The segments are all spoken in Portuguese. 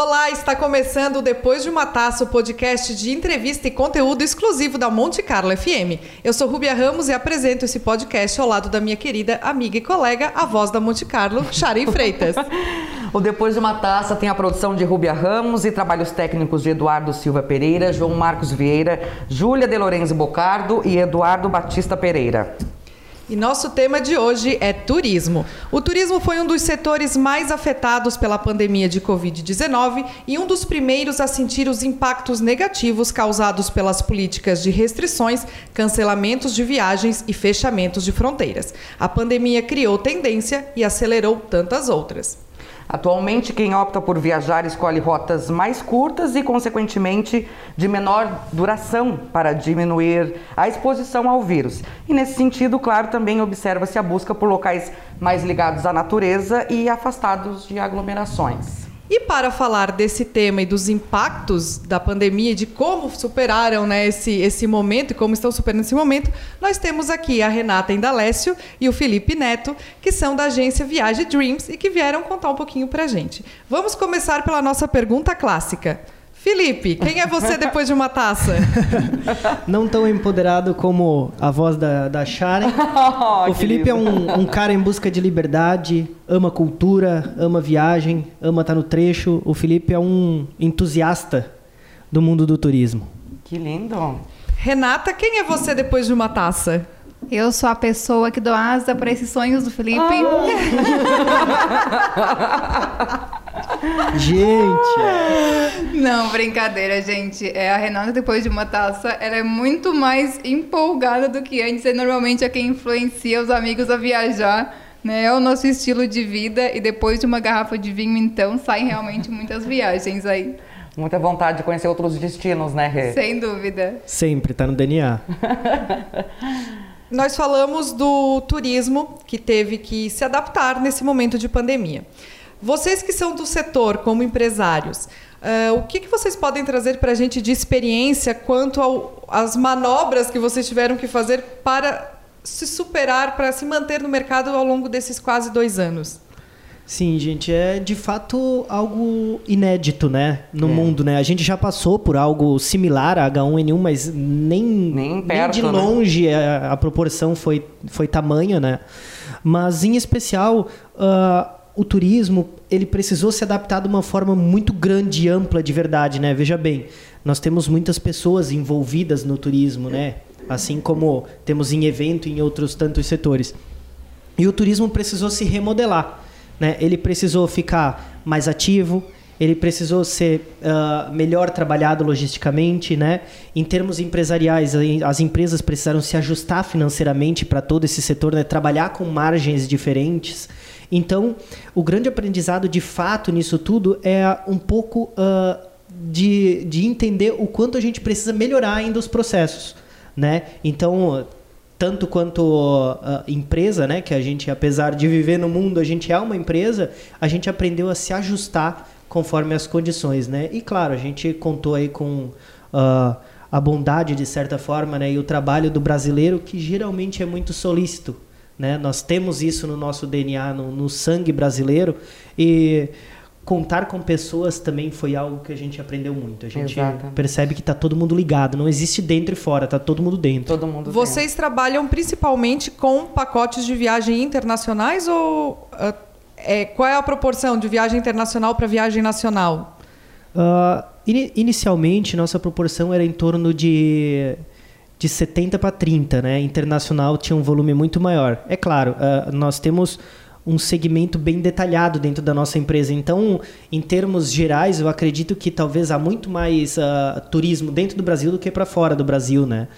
Olá, está começando Depois de uma Taça, o podcast de entrevista e conteúdo exclusivo da Monte Carlo FM. Eu sou Rubia Ramos e apresento esse podcast ao lado da minha querida amiga e colega, a voz da Monte Carlo, Shari Freitas. o Depois de uma Taça tem a produção de Rubia Ramos e trabalhos técnicos de Eduardo Silva Pereira, João Marcos Vieira, Júlia de Lorenzo Bocardo e Eduardo Batista Pereira. E nosso tema de hoje é turismo. O turismo foi um dos setores mais afetados pela pandemia de Covid-19 e um dos primeiros a sentir os impactos negativos causados pelas políticas de restrições, cancelamentos de viagens e fechamentos de fronteiras. A pandemia criou tendência e acelerou tantas outras. Atualmente, quem opta por viajar escolhe rotas mais curtas e, consequentemente, de menor duração para diminuir a exposição ao vírus. E, nesse sentido, claro, também observa-se a busca por locais mais ligados à natureza e afastados de aglomerações. E para falar desse tema e dos impactos da pandemia, de como superaram né, esse, esse momento e como estão superando esse momento, nós temos aqui a Renata Indalécio e o Felipe Neto, que são da agência Viagem Dreams e que vieram contar um pouquinho para a gente. Vamos começar pela nossa pergunta clássica. Felipe, quem é você depois de uma taça? Não tão empoderado como a voz da, da Sharon. Oh, o Felipe é um, um, cara em busca de liberdade, ama cultura, ama viagem, ama estar no trecho. O Felipe é um entusiasta do mundo do turismo. Que lindo! Renata, quem é você depois de uma taça? Eu sou a pessoa que dou asa para esses sonhos do Felipe. Ah. gente! Não, brincadeira, gente. É, a Renata, depois de uma taça, ela é muito mais empolgada do que antes. E normalmente é quem influencia os amigos a viajar. Né? É o nosso estilo de vida. E depois de uma garrafa de vinho, então, saem realmente muitas viagens aí. Muita vontade de conhecer outros destinos, né, Rê? Sem dúvida. Sempre, tá no DNA. Nós falamos do turismo que teve que se adaptar nesse momento de pandemia. Vocês que são do setor, como empresários, uh, o que, que vocês podem trazer para a gente de experiência quanto às manobras que vocês tiveram que fazer para se superar, para se manter no mercado ao longo desses quase dois anos? Sim, gente, é de fato algo inédito, né, no é. mundo, né? A gente já passou por algo similar a H1N1, mas nem, nem, perto, nem de né? longe né? a, a, proporção foi, foi tamanha, né? Mas, em especial, uh, o turismo, ele precisou se adaptar de uma forma muito grande e ampla de verdade, né? Veja bem, nós temos muitas pessoas envolvidas no turismo, né? Assim como temos em evento e em outros tantos setores. E o turismo precisou se remodelar né? Ele precisou ficar mais ativo, ele precisou ser uh, melhor trabalhado logisticamente, né? Em termos empresariais, as empresas precisaram se ajustar financeiramente para todo esse setor, né? Trabalhar com margens diferentes. Então, o grande aprendizado de fato nisso tudo é um pouco uh, de, de entender o quanto a gente precisa melhorar ainda os processos, né? Então, tanto quanto uh, empresa, né, que a gente, apesar de viver no mundo, a gente é uma empresa, a gente aprendeu a se ajustar conforme as condições, né? E claro, a gente contou aí com uh, a bondade de certa forma, né, e o trabalho do brasileiro que geralmente é muito solícito, né? Nós temos isso no nosso DNA, no, no sangue brasileiro e contar com pessoas também foi algo que a gente aprendeu muito. A gente Exatamente. percebe que está todo mundo ligado, não existe dentro e fora, está todo mundo dentro. Todo mundo Vocês dentro. trabalham principalmente com pacotes de viagem internacionais ou uh, é, qual é a proporção de viagem internacional para viagem nacional? Uh, in, inicialmente, nossa proporção era em torno de de 70 para 30, né? Internacional tinha um volume muito maior. É claro, uh, nós temos um segmento bem detalhado dentro da nossa empresa. Então, em termos gerais, eu acredito que talvez há muito mais uh, turismo dentro do Brasil do que para fora do Brasil, né?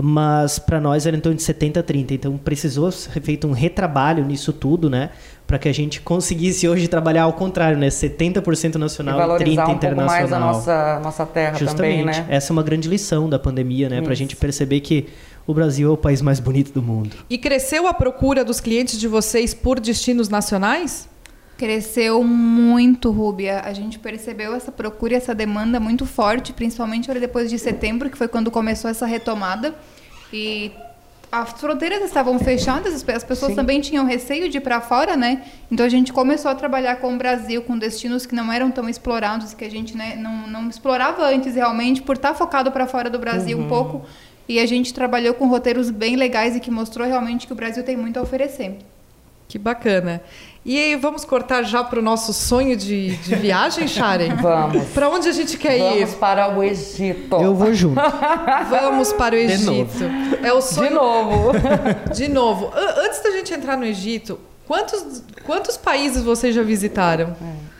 Mas para nós era em torno de 70 a 30. Então, precisou ser feito um retrabalho nisso tudo, né? Para que a gente conseguisse hoje trabalhar ao contrário, né? 70% nacional e, e 30% um internacional. mais a nossa, nossa terra Justamente. também, né? Essa é uma grande lição da pandemia, né? Para a gente perceber que o Brasil é o país mais bonito do mundo. E cresceu a procura dos clientes de vocês por destinos nacionais? Cresceu muito, Rúbia. A gente percebeu essa procura e essa demanda muito forte, principalmente depois de setembro, que foi quando começou essa retomada. E as fronteiras estavam fechadas, as pessoas Sim. também tinham receio de ir para fora, né? Então a gente começou a trabalhar com o Brasil, com destinos que não eram tão explorados, que a gente né, não, não explorava antes realmente, por estar tá focado para fora do Brasil uhum. um pouco. E a gente trabalhou com roteiros bem legais e que mostrou realmente que o Brasil tem muito a oferecer. Que bacana. E aí, vamos cortar já para o nosso sonho de, de viagem, Sharon? Vamos. Para onde a gente quer vamos ir? Vamos para o Egito. Eu vou junto. vamos para o Egito. É o sonho. De novo. De novo. Antes da gente entrar no Egito, quantos, quantos países vocês já visitaram? É.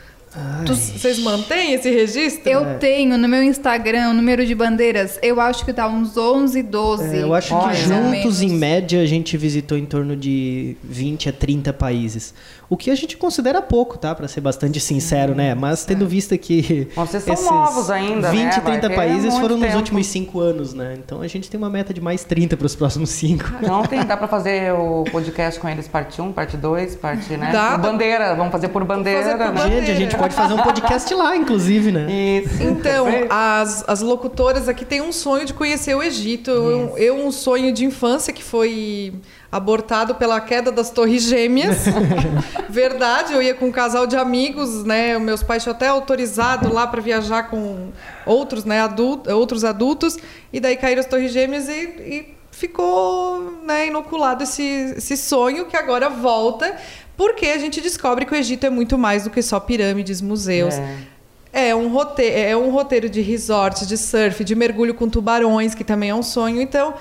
Tu, vocês mantêm esse registro? Eu é. tenho no meu Instagram o número de bandeiras, eu acho que tá uns 11, 12. É, eu acho que juntos, em média, a gente visitou em torno de 20 a 30 países. O que a gente considera pouco, tá? Para ser bastante sincero, né? Mas tendo visto que. Vocês são novos ainda. 20, né? 30 países foram tempo. nos últimos 5 anos, né? Então a gente tem uma meta de mais 30 para os próximos 5. Não, tem, dá para fazer o podcast com eles, parte 1, parte 2, parte, né? Dá. Por bandeira, vamos fazer por bandeira. Fazer por né? bandeira. Gente, a gente pode fazer um podcast lá, inclusive, né? Isso. Então, as, as locutoras aqui têm um sonho de conhecer o Egito. Eu, eu, um sonho de infância que foi abortado pela queda das Torres Gêmeas. Verdade, eu ia com um casal de amigos, né? Meus pais tinham até autorizado lá para viajar com outros, né, adultos, outros adultos, e daí caíram as Torres Gêmeas e, e ficou né, inoculado esse, esse sonho que agora volta, porque a gente descobre que o Egito é muito mais do que só pirâmides, museus. É. É um, roteiro, é um roteiro de resorts, de surf, de mergulho com tubarões, que também é um sonho. Então,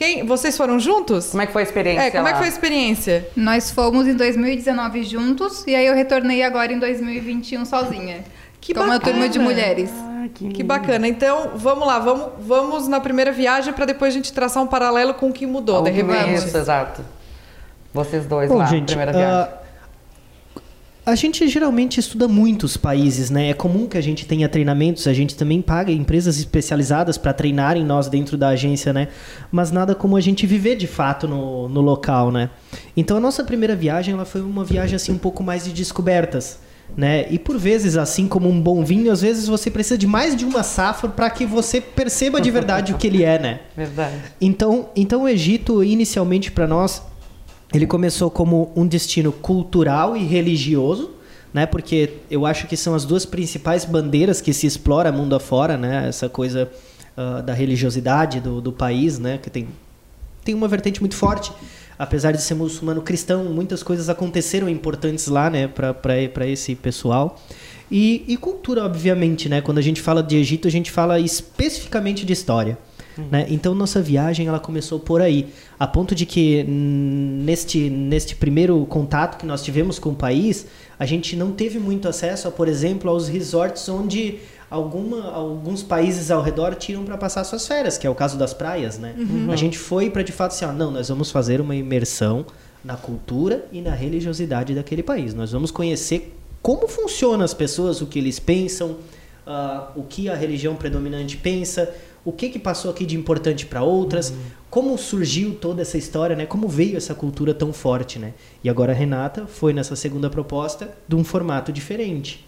quem, vocês foram juntos? Como é que foi a experiência? É, como lá? é que foi a experiência? Nós fomos em 2019 juntos e aí eu retornei agora em 2021 sozinha. Que com bacana. uma turma de mulheres. Ah, que, que, bacana. Então, vamos lá, vamos, vamos na primeira viagem para depois a gente traçar um paralelo com o que mudou, de repente. Isso, exato. Vocês dois Bom, lá, gente, primeira viagem. A gente geralmente estuda muitos países, né? É comum que a gente tenha treinamentos, a gente também paga empresas especializadas para treinarem nós dentro da agência, né? Mas nada como a gente viver de fato no, no local, né? Então a nossa primeira viagem ela foi uma viagem assim um pouco mais de descobertas. Né? E por vezes, assim como um bom vinho, às vezes você precisa de mais de uma safra para que você perceba de verdade o que ele é, né? Verdade. Então, então o Egito inicialmente para nós ele começou como um destino cultural e religioso, né? Porque eu acho que são as duas principais bandeiras que se explora mundo afora, né? Essa coisa uh, da religiosidade do, do país, né? Que tem, tem uma vertente muito forte. Apesar de ser muçulmano cristão, muitas coisas aconteceram importantes lá, né? Para esse pessoal. E, e cultura, obviamente, né? Quando a gente fala de Egito, a gente fala especificamente de história. Né? Então nossa viagem ela começou por aí, a ponto de que neste, neste primeiro contato que nós tivemos com o país, a gente não teve muito acesso, a, por exemplo, aos resorts onde alguma, alguns países ao redor tiram para passar suas férias, que é o caso das praias. Né? Uhum. A gente foi para de fato assim, ó, não, nós vamos fazer uma imersão na cultura e na religiosidade daquele país. Nós vamos conhecer como funcionam as pessoas, o que eles pensam, uh, o que a religião predominante pensa, o que, que passou aqui de importante para outras, uhum. como surgiu toda essa história, né? Como veio essa cultura tão forte, né? E agora a Renata foi nessa segunda proposta de um formato diferente.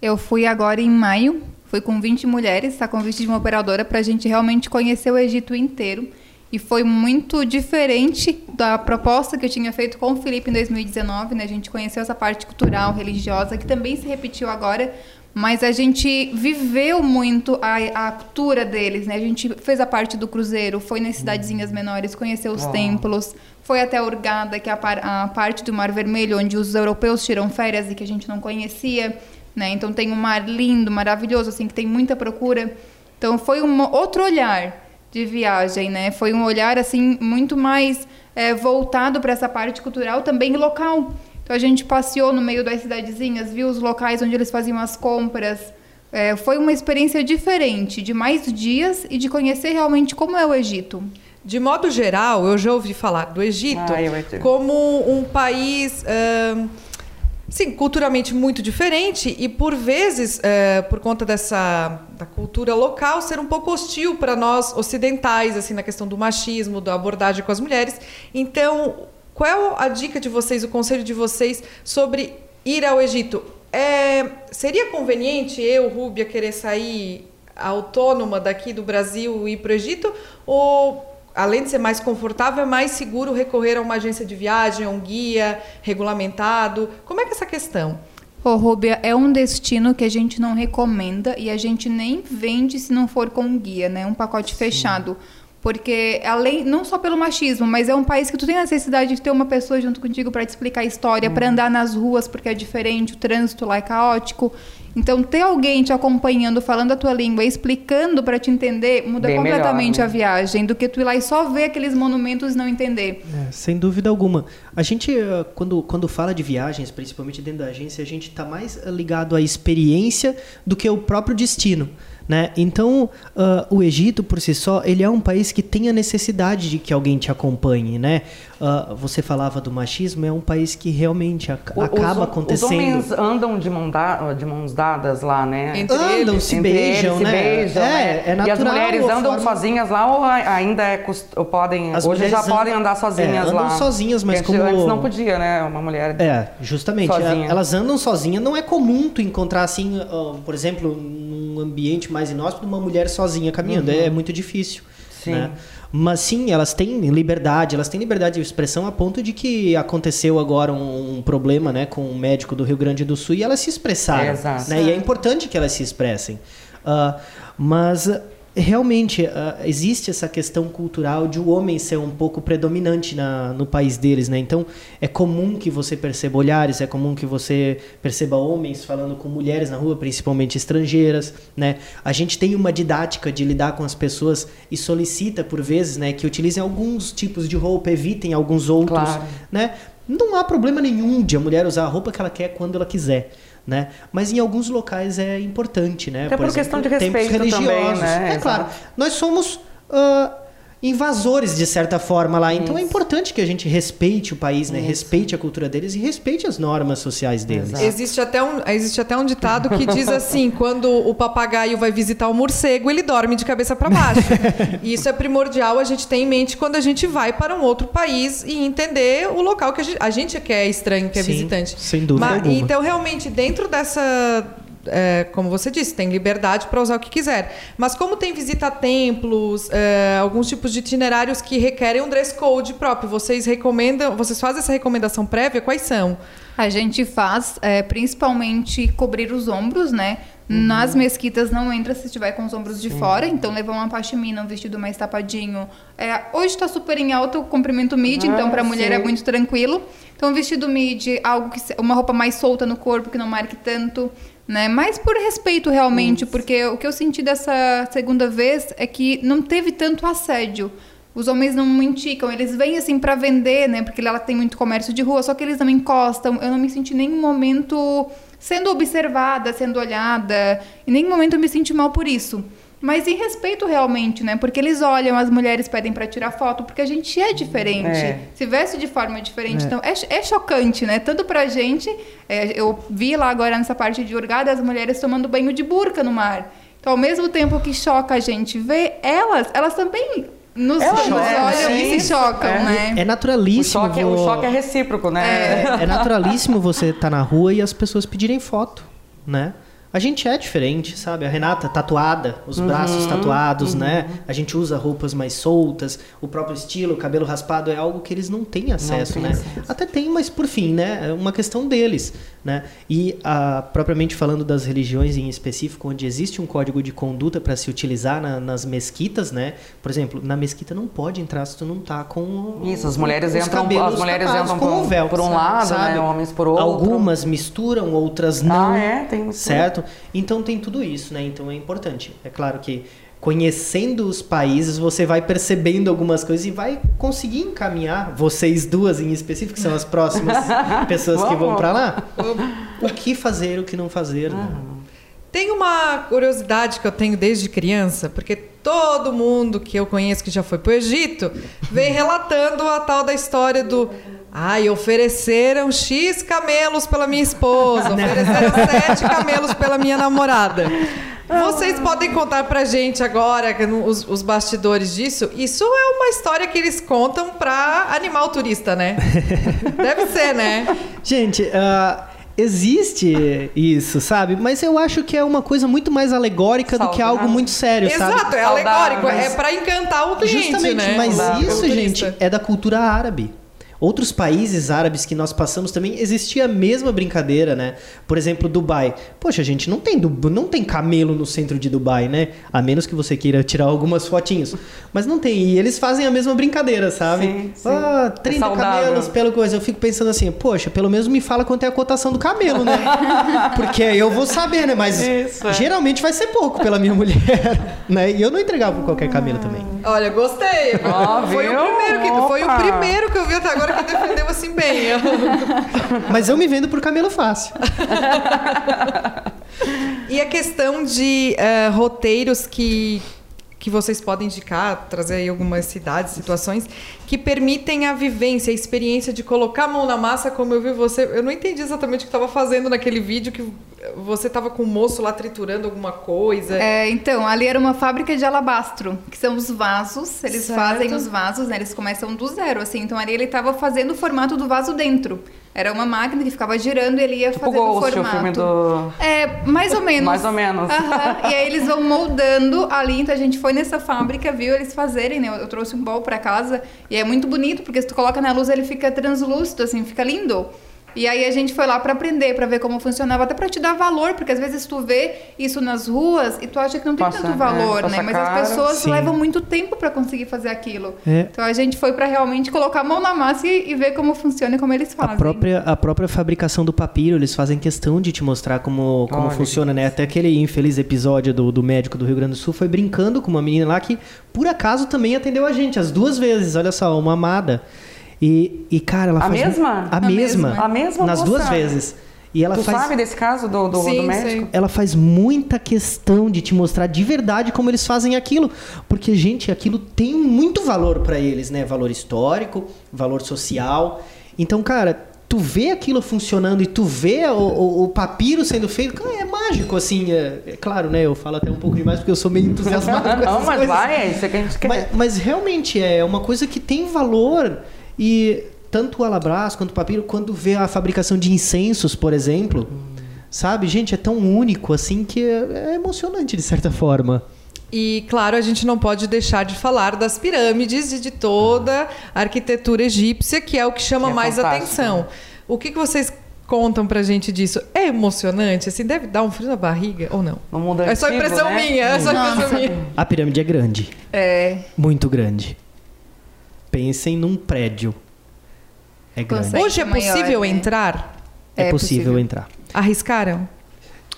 Eu fui agora em maio, fui com 20 mulheres, a convite de uma operadora para a gente realmente conhecer o Egito inteiro. E foi muito diferente da proposta que eu tinha feito com o Felipe em 2019, né? A gente conheceu essa parte cultural, religiosa, que também se repetiu agora, mas a gente viveu muito a, a cultura deles, né? A gente fez a parte do cruzeiro, foi nas cidadezinhas menores, conheceu os templos, foi até Urgada, que é a, par, a, parte do Mar Vermelho, onde os europeus tiram férias e que a gente não conhecia, né? Então tem um mar lindo, maravilhoso, assim, que tem muita procura. Então foi um outro olhar de viagem, né? Foi um olhar, assim, muito mais é, voltado para essa parte cultural também local. Então a gente passeou no meio das cidadezinhas, viu os locais onde eles faziam as compras. É, foi uma experiência diferente, de mais dias e de conhecer realmente como é o Egito. De modo geral, eu já ouvi falar do Egito ah, como um país. Uh, sim, culturalmente muito diferente e por vezes, uh, por conta dessa da cultura local, ser um pouco hostil para nós ocidentais, assim, na questão do machismo, da abordagem com as mulheres. Então, qual é a dica de vocês, o conselho de vocês sobre ir ao Egito? É, seria conveniente eu, Rúbia, querer sair autônoma daqui do Brasil e ir para o Egito? Ou além de ser mais confortável, é mais seguro recorrer a uma agência de viagem, a um guia regulamentado? Como é que é essa questão? Ô, Rúbia, é um destino que a gente não recomenda e a gente nem vende se não for com guia, né? Um pacote Sim. fechado. Porque além não só pelo machismo, mas é um país que tu tem a necessidade de ter uma pessoa junto contigo para te explicar a história, para uhum. andar nas ruas porque é diferente, o trânsito lá é caótico. Então ter alguém te acompanhando, falando a tua língua, explicando para te entender, muda Bem completamente melhor, né? a viagem do que tu ir lá e só ver aqueles monumentos e não entender. É, sem dúvida alguma. A gente eh, quando quando fala de viagens, principalmente dentro da agência, a gente está mais ligado à experiência do que o próprio destino. Né? Então, uh, o Egito, por si só, ele é um país que tem a necessidade de que alguém te acompanhe. Né? Uh, você falava do machismo, é um país que realmente ac o, acaba os, acontecendo. Os homens andam de, mão da, de mãos dadas lá, né? Entre andam, eles, se beijam, eles, né? Se beijam, é, né? é natural, e as mulheres andam forma... sozinhas lá ou ainda é, ou podem... As hoje já andam, podem andar sozinhas é, lá? andam sozinhas, mas Porque como... Antes não podia, né? Uma mulher É, justamente. Sozinha. Elas andam sozinhas. Não é comum tu encontrar assim, uh, por exemplo, ambiente mais inóspito, uma mulher sozinha caminhando. Uhum. É, muito difícil. Sim. Né? Mas sim, elas têm liberdade, elas têm liberdade de expressão a ponto de que aconteceu agora um, um problema né, com um médico do Rio Grande do Sul e elas se expressaram. É. Né? E é importante que elas se expressem. Uh, mas realmente uh, existe essa questão cultural de o homem ser um pouco predominante na, no país deles, né? Então é comum que você perceba olhares, é comum que você perceba homens falando com mulheres na rua, principalmente estrangeiras, né? A gente tem uma didática de lidar com as pessoas e solicita por vezes, né, que utilizem alguns tipos de roupa, evitem alguns outros, claro. né? Não há problema nenhum de a mulher usar a roupa que ela quer quando ela quiser né? Mas em alguns locais é importante, né? Até por, por exemplo, questão de respeito religiosos. também, né? É Exato. claro, nós somos uh, invasores de certa forma lá. Então é Isso. é importante que a gente respeite o país, né? Isso. Respeite a cultura deles e respeite as normas sociais deles. Existe até, um, existe até um ditado que diz assim: quando o papagaio vai visitar o morcego, ele dorme de cabeça para baixo. e isso é primordial a gente ter em mente quando a gente vai para um outro país e entender o local que a gente, a gente é que é estranho, que é Sim, visitante. Sem dúvida. Mas, alguma. Então, realmente, dentro dessa é, como você disse, tem liberdade para usar o que quiser. Mas como tem visita a templos, é, alguns tipos de itinerários que requerem um dress code próprio, vocês recomendam, vocês fazem essa recomendação prévia? Quais são? A gente faz é, principalmente cobrir os ombros, né? Uhum. Nas mesquitas não entra se estiver com os ombros de fora, então levar uma pashmina, um vestido mais tapadinho. É, hoje está super em alta o comprimento mid, ah, então para mulher é muito tranquilo. Então vestido mid, algo que uma roupa mais solta no corpo que não marque tanto né? Mas por respeito realmente, Isso. porque o que eu senti dessa segunda vez é que não teve tanto assédio. Os homens não me indicam, eles vêm assim para vender, né? Porque ela tem muito comércio de rua, só que eles não me encostam. Eu não me senti em nenhum momento sendo observada, sendo olhada. Em nenhum momento eu me senti mal por isso. Mas em respeito realmente, né? Porque eles olham, as mulheres pedem para tirar foto, porque a gente é diferente. É. Se veste de forma diferente. É. Então é, é chocante, né? Tanto pra gente. É, eu vi lá agora nessa parte de Urgada as mulheres tomando banho de burca no mar. Então, ao mesmo tempo que choca a gente ver, elas, elas também nos, nos olham e se chocam, é. né? É naturalíssimo. O choque, o choque é recíproco, né? É, é naturalíssimo você estar tá na rua e as pessoas pedirem foto, né? A gente é diferente, sabe? A Renata tatuada, os uhum, braços tatuados, uhum. né? A gente usa roupas mais soltas, o próprio estilo, o cabelo raspado é algo que eles não têm acesso, não né? Acesso. Até tem, mas por fim, né? É uma questão deles, né? E a, propriamente falando das religiões em específico, onde existe um código de conduta para se utilizar na, nas mesquitas, né? Por exemplo, na mesquita não pode entrar se tu não tá com Isso, as mulheres entram, as mulheres entram por, um, véu, por um lado, sabe? né? Homens por outro. Algumas misturam, outras não. Ah, é, tem certo? Então tem tudo isso, né? Então é importante. É claro que conhecendo os países, você vai percebendo algumas coisas e vai conseguir encaminhar, vocês duas em específico, que são as próximas pessoas que vão para lá, o que fazer, o que não fazer. Né? Tem uma curiosidade que eu tenho desde criança, porque todo mundo que eu conheço que já foi para o Egito vem relatando a tal da história do Ai, ofereceram X camelos pela minha esposa, ofereceram sete camelos pela minha namorada. Vocês podem contar pra gente agora os, os, bastidores disso? Isso é uma história que eles contam pra animar o turista, né? Deve ser, né? Gente, uh, existe isso, sabe? Mas eu acho que é uma coisa muito mais alegórica do que algo muito sério, Exato, sabe? é alegórico, é para encantar o cliente, Justamente, né? mas isso, gente, é da cultura árabe outros países árabes que nós passamos também existia a mesma brincadeira, né? Por exemplo, Dubai. Poxa, gente, não tem, não tem camelo no centro de Dubai, né? A menos que você queira tirar algumas fotinhos. Mas não tem. E eles fazem a mesma brincadeira, sabe? Sim, sim. Ah, 30 é camelos pelo coisa. Eu fico pensando assim, poxa, pelo menos me fala quanto é a cotação do camelo, né? Porque aí eu vou saber, né? Mas Isso, é. geralmente vai ser pouco pela minha mulher, né? E eu não entregava por qualquer camelo também. Olha, gostei. Oh, foi, o primeiro que, foi o primeiro que eu vi até agora que defendeu assim bem. Mas eu me vendo por camelo fácil. e a questão de uh, roteiros que, que vocês podem indicar, trazer aí algumas cidades, situações que permitem a vivência, a experiência de colocar a mão na massa, como eu vi você. Eu não entendi exatamente o que estava fazendo naquele vídeo, que você estava com o moço lá triturando alguma coisa. É, então, ali era uma fábrica de alabastro, que são os vasos. Eles certo. fazem os vasos, né? Eles começam do zero, assim. Então ali ele estava fazendo o formato do vaso dentro. Era uma máquina que ficava girando e ele ia tipo fazendo o formato. O filme do... É, mais ou menos. mais ou menos. Uhum. E aí eles vão moldando ali. Então a gente foi nessa fábrica, viu eles fazerem, né? Eu trouxe um bol para casa e é muito bonito, porque se tu coloca na luz ele fica translúcido, assim, fica lindo. E aí a gente foi lá para aprender, para ver como funcionava, até para te dar valor, porque às vezes tu vê isso nas ruas e tu acha que não tem passa, tanto valor, é, né? Mas cara, as pessoas sim. levam muito tempo para conseguir fazer aquilo. É. Então a gente foi para realmente colocar a mão na massa e, e, ver como funciona e como eles fazem. A própria, a própria fabricação do papiro, eles fazem questão de te mostrar como, como funciona, né? Até aquele infeliz episódio do, do médico do Rio Grande do Sul foi brincando com uma menina lá que, por acaso, também atendeu a gente as duas vezes. Olha só, uma amada. E, e cara, ela a faz. Mesma? A, a mesma? A mesma? Nas duas vezes. E ela tu faz... sabe desse caso do, do, sim, do médico? Sim. Ela faz muita questão de te mostrar de verdade como eles fazem aquilo. Porque, gente, aquilo tem muito valor para eles, né? Valor histórico, valor social. Então, cara, tu vê aquilo funcionando e tu vê o, o, o papiro sendo feito, cara, é mágico, assim. É, é, claro, né? Eu falo até um pouco demais porque eu sou meio entusiasmado com essas Não, mas coisas. vai, é isso que a gente quer. Mas, mas realmente é uma coisa que tem valor e tanto o alabras quanto o papiro, quando vê a fabricação de incensos, por exemplo, hum. sabe? Gente, é tão único assim que é, é emocionante de certa forma. E, claro, a gente não pode deixar de falar das pirâmides e de toda a arquitetura egípcia, que é o que chama que é mais atenção. O que, que vocês contam pra gente disso? É emocionante? Assim, deve dar um frio na barriga ou não? No mundo é só impressão né? minha, é só impressão minha. A pirâmide é grande. É. Muito grande. Pensem num prédio. É grande. Hoje é possível maior, né? entrar? É, é possível, possível, entrar. Arriscaram?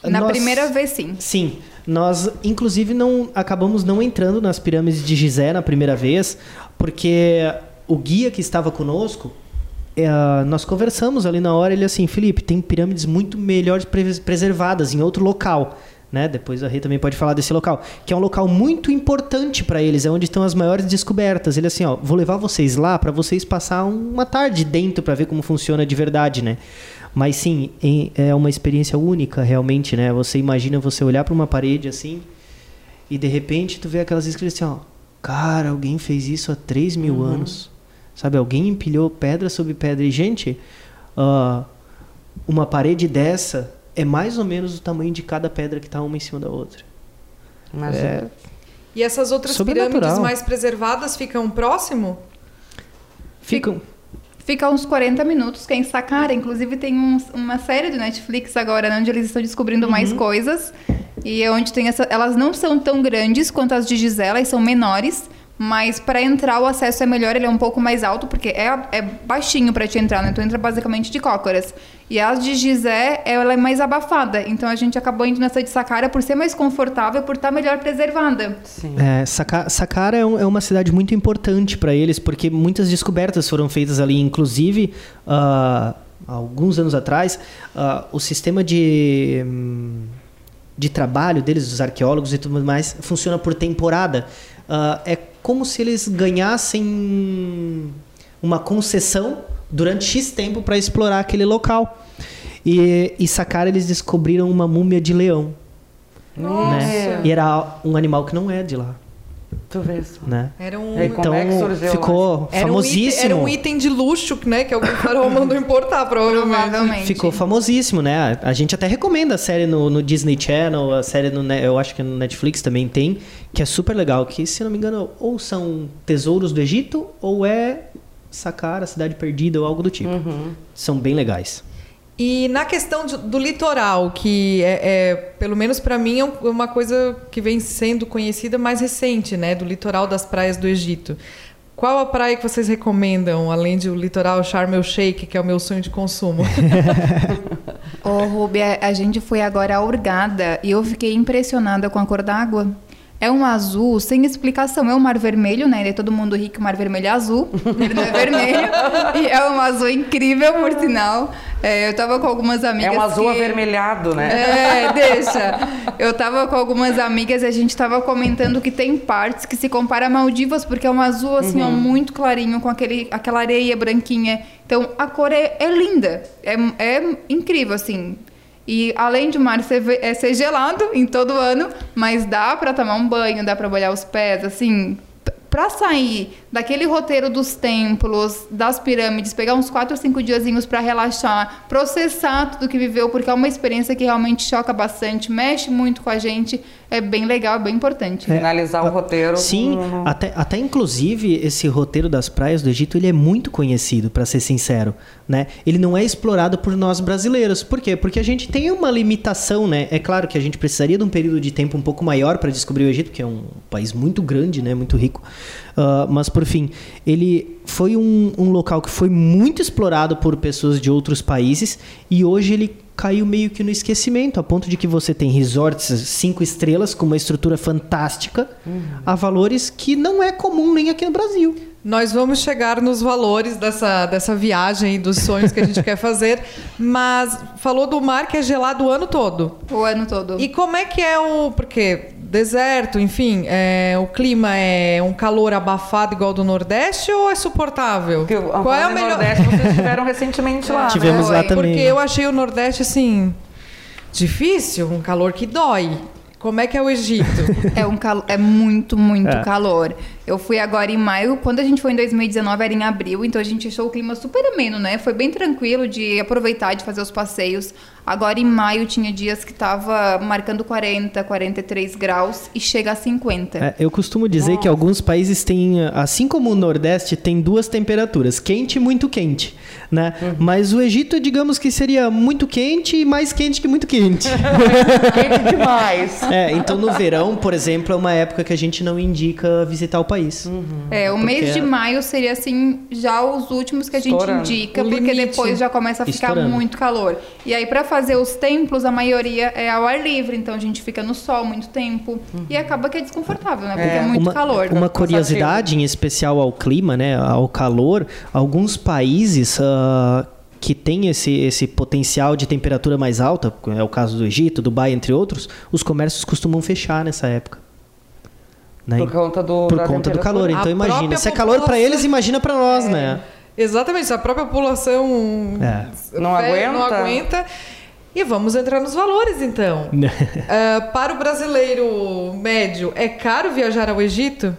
Na Nós, primeira vez, sim. Sim. Nós, inclusive, não acabamos não entrando nas pirâmides de Gizé na primeira vez, porque o guia que estava conosco, é, nós conversamos ali na hora, ele assim, Felipe, tem pirâmides muito melhores preservadas em outro local. Né? Depois a Rei também pode falar desse local, que é um local muito importante para eles, é onde estão as maiores descobertas. Ele assim, ó, vou levar vocês lá para vocês passar uma tarde dentro para ver como funciona de verdade, né? Mas sim, é uma experiência única realmente, né? Você imagina você olhar para uma parede assim e de repente tu vê aquelas escritas assim, ó, cara, alguém fez isso há 3 mil uhum. anos, sabe? Alguém empilhou pedra sobre pedra e gente, uh, uma parede dessa é mais ou menos o tamanho de cada pedra que está uma em cima da outra. Mas é... E essas outras pirâmides mais preservadas ficam próximo? Ficam. Fica uns 40 minutos, que é em Saqqara. Inclusive tem um, uma série do Netflix agora, né, onde eles estão descobrindo uhum. mais coisas. E é onde tem essa... Elas não são tão grandes quanto as de Gisela, elas são menores. Mas para entrar o acesso é melhor, ele é um pouco mais alto, porque é, é baixinho para te entrar, né? Tu entra basicamente de cócoras. E a de Gizé, ela é mais abafada. Então a gente acabou indo nessa de Saqqara por ser mais confortável, por estar tá melhor preservada. Sim. É, Saqqara é, um, é, uma cidade muito importante para eles, porque muitas descobertas foram feitas ali. Inclusive, uh, alguns anos atrás, uh, o sistema de. De trabalho deles, dos arqueólogos e tudo mais, funciona por temporada. Uh, é como se eles ganhassem uma concessão durante X tempo para explorar aquele local. E, e Saqqara eles descobriram uma múmia de leão. Né? E era um animal que não é de lá. Tu vês. Né? Era um... Então, é ficou era famosíssimo. Um item, era um item de luxo, né? Que algum farol mandou importar, provavelmente. provavelmente. Ficou famosíssimo, né? A gente até recomenda a série no, no, Disney Channel, a série no... Eu acho que no Netflix também tem, que é super legal. Que, se não me engano, ou são tesouros do Egito, ou é Saqqara, Cidade Perdida, ou algo do tipo. Uhum. São bem legais. E na questão de, do litoral, que é, é pelo menos para mim, é uma coisa que vem sendo conhecida mais recente, né? Do litoral das praias do Egito. Qual a praia que vocês recomendam, além do litoral Sharm el Sheikh, que é o meu sonho de consumo? Ô, oh, Ruby, a gente foi agora a Urgada e eu fiquei impressionada com a cor da água. É um azul sem explicação. É um mar vermelho, né? É todo mundo rico, o mar vermelho é azul. Ele não é vermelho. e é um azul incrível, por sinal. É, eu tava com algumas amigas. É um azul que... avermelhado, né? É, deixa. Eu tava com algumas amigas e a gente tava comentando que tem partes que se compara a Maldivas, porque é um azul, assim, uhum. ó, muito clarinho, com aquele, aquela areia branquinha. Então, a cor é, é linda. É, é incrível, assim. E além de o mar ser, é, ser gelado em todo ano, mas dá para tomar um banho, dá para molhar os pés, assim, para sair daquele roteiro dos templos, das pirâmides, pegar uns quatro ou cinco diazinhos para relaxar, processar tudo que viveu, porque é uma experiência que realmente choca bastante, mexe muito com a gente, é bem legal, é bem importante. É, Finalizar o roteiro. Sim, com... até, até inclusive esse roteiro das praias do Egito, ele é muito conhecido, para ser sincero, né? Ele não é explorado por nós brasileiros. Por quê? Porque a gente tem uma limitação, né? É claro que a gente precisaria de um período de tempo um pouco maior para descobrir o Egito, que é um país muito grande, né? Muito rico. Uh, mas por fim, ele foi um, um local que foi muito explorado por pessoas de outros países e hoje ele caiu meio que no esquecimento, a ponto de que você tem resorts cinco estrelas com uma estrutura fantástica uhum. a valores que não é comum nem aqui no Brasil. Nós vamos chegar nos valores dessa, dessa viagem e dos sonhos que a gente quer fazer, mas falou do mar que é gelado o ano todo. O ano todo. E como é que é o. Porque deserto, enfim, é, o clima é um calor abafado igual do Nordeste ou é suportável? Porque Qual é o melhor? Nordeste vocês estiveram recentemente lá. Tivemos né? lá também. Porque eu achei o Nordeste assim difícil, um calor que dói. Como é que é o Egito? é um cal... é muito, muito é. calor. Eu fui agora em maio, quando a gente foi em 2019 era em abril, então a gente achou o clima super ameno, né? Foi bem tranquilo de aproveitar de fazer os passeios. Agora em maio tinha dias que tava marcando 40, 43 graus e chega a 50. É, eu costumo dizer Nossa. que alguns países têm, assim como o Nordeste, tem duas temperaturas, quente e muito quente, né? Uhum. Mas o Egito, digamos que seria muito quente e mais quente que muito quente. quente demais. É, então no verão, por exemplo, é uma época que a gente não indica visitar o país. Uhum. É, o mês de maio seria assim, já os últimos que a gente Estourando. indica, o porque limite. depois já começa a ficar Estourando. muito calor. E aí para fazer os templos, a maioria é ao ar livre, então a gente fica no sol muito tempo uhum. e acaba que é desconfortável, né? Porque é, é muito uma, calor. Uma curiosidade em especial ao clima, né? Ao calor, alguns países uh, que têm esse, esse potencial de temperatura mais alta, é o caso do Egito, Dubai, entre outros, os comércios costumam fechar nessa época. Né? Por conta do, Por conta do calor. Então a imagina, se é calor para eles, imagina para nós, é. né? Exatamente, a própria população é. não, aguenta. não aguenta. E vamos entrar nos valores, então. uh, para o brasileiro médio, é caro viajar ao Egito?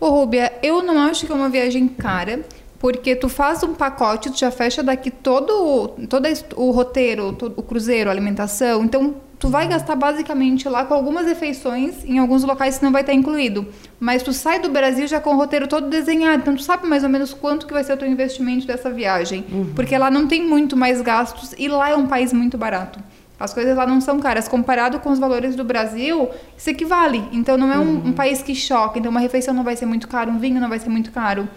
Ô, Rúbia, eu não acho que é uma viagem cara, porque tu faz um pacote, tu já fecha daqui todo, todo o roteiro, todo, o cruzeiro, a alimentação. Então, tu vai gastar basicamente lá com algumas refeições, em alguns locais que não vai estar incluído. Mas tu sai do Brasil já com o roteiro todo desenhado, então tu sabe mais ou menos quanto que vai ser o teu investimento dessa viagem. Uhum. Porque lá não tem muito mais gastos e lá é um país muito barato. As coisas lá não são caras. Comparado com os valores do Brasil, isso equivale. Então não é um, uhum. um país que choca. Então uma refeição não vai ser muito caro, um vinho não vai ser muito caro.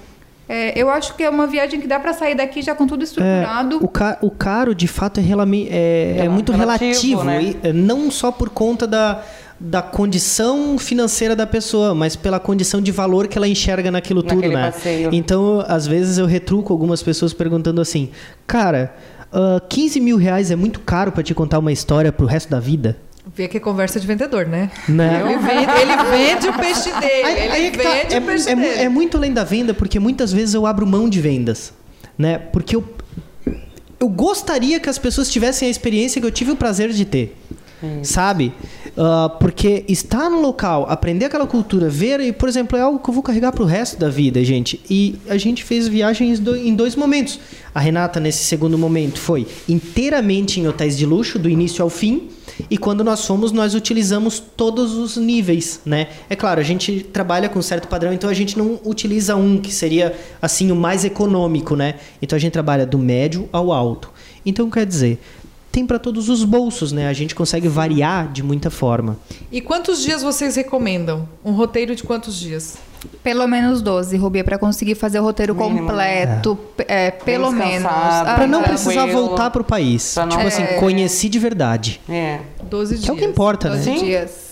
É, eu acho que é uma viagem que dá para sair daqui já com tudo estruturado. É, o, ca o, caro, de fato, é, é, é muito relativo. relativo né? e, é, não só por conta da, da condição financeira da pessoa, mas pela condição de valor que ela enxerga naquilo Naquele tudo, né? Passeio. Então, às vezes eu retruco algumas pessoas perguntando assim, cara, uh, ah, 15 mil reais é muito caro para te contar uma história pro resto da vida? Vê que é conversa de vendedor, né? Não. Ele, vende, ele vende o peixe dele. Aí, ele aí é vende tá, o peixe é, dele. É muito além da venda, porque muitas vezes eu abro mão de vendas. Né? Porque eu, eu gostaria que as pessoas tivessem a experiência que eu tive o prazer de ter. Sabe? Uh, porque estar no local, aprender aquela cultura, ver, e, por exemplo, é algo que eu vou carregar para o resto da vida, gente. E a gente fez viagens do, em dois momentos. A Renata, nesse segundo momento, foi inteiramente em hotéis de luxo, do início ao fim. E quando nós fomos, nós utilizamos todos os níveis, né? É claro, a gente trabalha com um certo padrão, então a gente não utiliza um que seria assim o mais econômico, né? Então a gente trabalha do médio ao alto. Então quer dizer, tem para todos os bolsos, né? A gente consegue variar de muita forma. E quantos dias vocês recomendam? Um roteiro de quantos dias? Pelo menos 12, Rubi, para conseguir fazer o roteiro Mínimo, completo, é. É, pelo menos. Para não precisar voltar para o país. Tipo assim, é. conheci de verdade. É. 12 dias. Que é o que importa, 12 né? dias.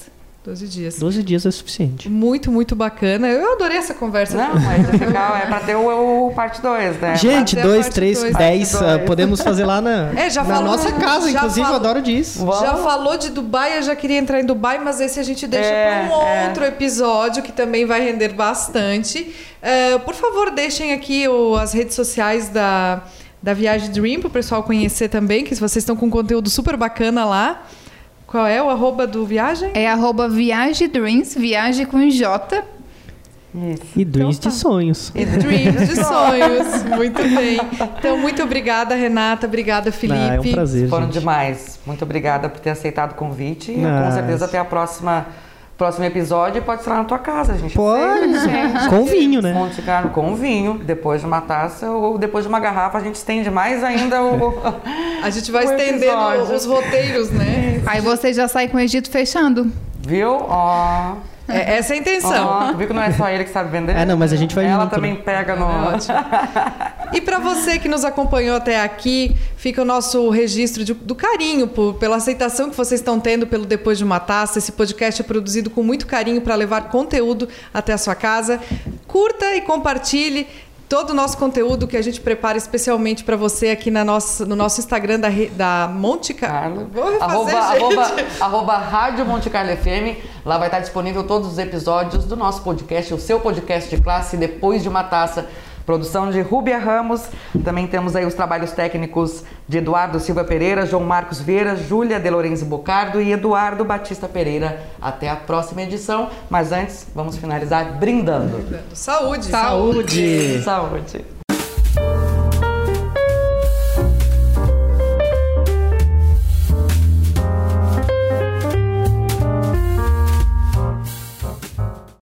12 dias. 12 dias é suficiente. Muito, muito bacana. Eu adorei essa conversa. Não, mas é legal. É pra ter o, o parte 2, né? Gente, 2, 3, 10. Podemos fazer lá na, é, já na falou, nossa casa, inclusive. Falou, eu adoro disso. Vamos. Já falou de Dubai, eu já queria entrar em Dubai, mas esse a gente deixa é, para um é. outro episódio que também vai render bastante. Uh, por favor, deixem aqui o, as redes sociais da, da Viagem Dream para o pessoal conhecer também, que vocês estão com conteúdo super bacana lá. Qual é o arroba do Viagem? É arroba Viagem Dreams, viagem com J. Isso. E dreams então, tá. de sonhos. E dreams de sonhos. Muito bem. Então, muito obrigada, Renata. Obrigada, Felipe. Ah, é um prazer. Foram gente. demais. Muito obrigada por ter aceitado o convite. E com certeza até a próxima próximo episódio pode ser lá na tua casa, a gente. Pode, né? com vinho, né? Monte Carlo com vinho, depois de uma taça ou depois de uma garrafa, a gente estende mais ainda o. a gente vai estendendo os roteiros, né? Aí você já sai com o Egito fechando. Viu? Ó. Oh. É, essa é a intenção. Oh, viu que não é só ele que sabe vender? É, não, mas a gente vai Ela junto, também né? pega no. É e para você que nos acompanhou até aqui, fica o nosso registro de, do carinho por, pela aceitação que vocês estão tendo pelo Depois de uma Taça. Esse podcast é produzido com muito carinho para levar conteúdo até a sua casa. Curta e compartilhe todo o nosso conteúdo que a gente prepara especialmente para você aqui na nossa, no nosso Instagram da, da Monte Carlo. Vou refazer, arroba, arroba, arroba Rádio Monte Carlo FM. Lá vai estar disponível todos os episódios do nosso podcast, o seu podcast de classe, depois de uma taça. Produção de Rúbia Ramos. Também temos aí os trabalhos técnicos de Eduardo Silva Pereira, João Marcos Vieira, Júlia De Lorenzo Bocardo e Eduardo Batista Pereira. Até a próxima edição. Mas antes, vamos finalizar brindando. Saúde! Saúde! Saúde!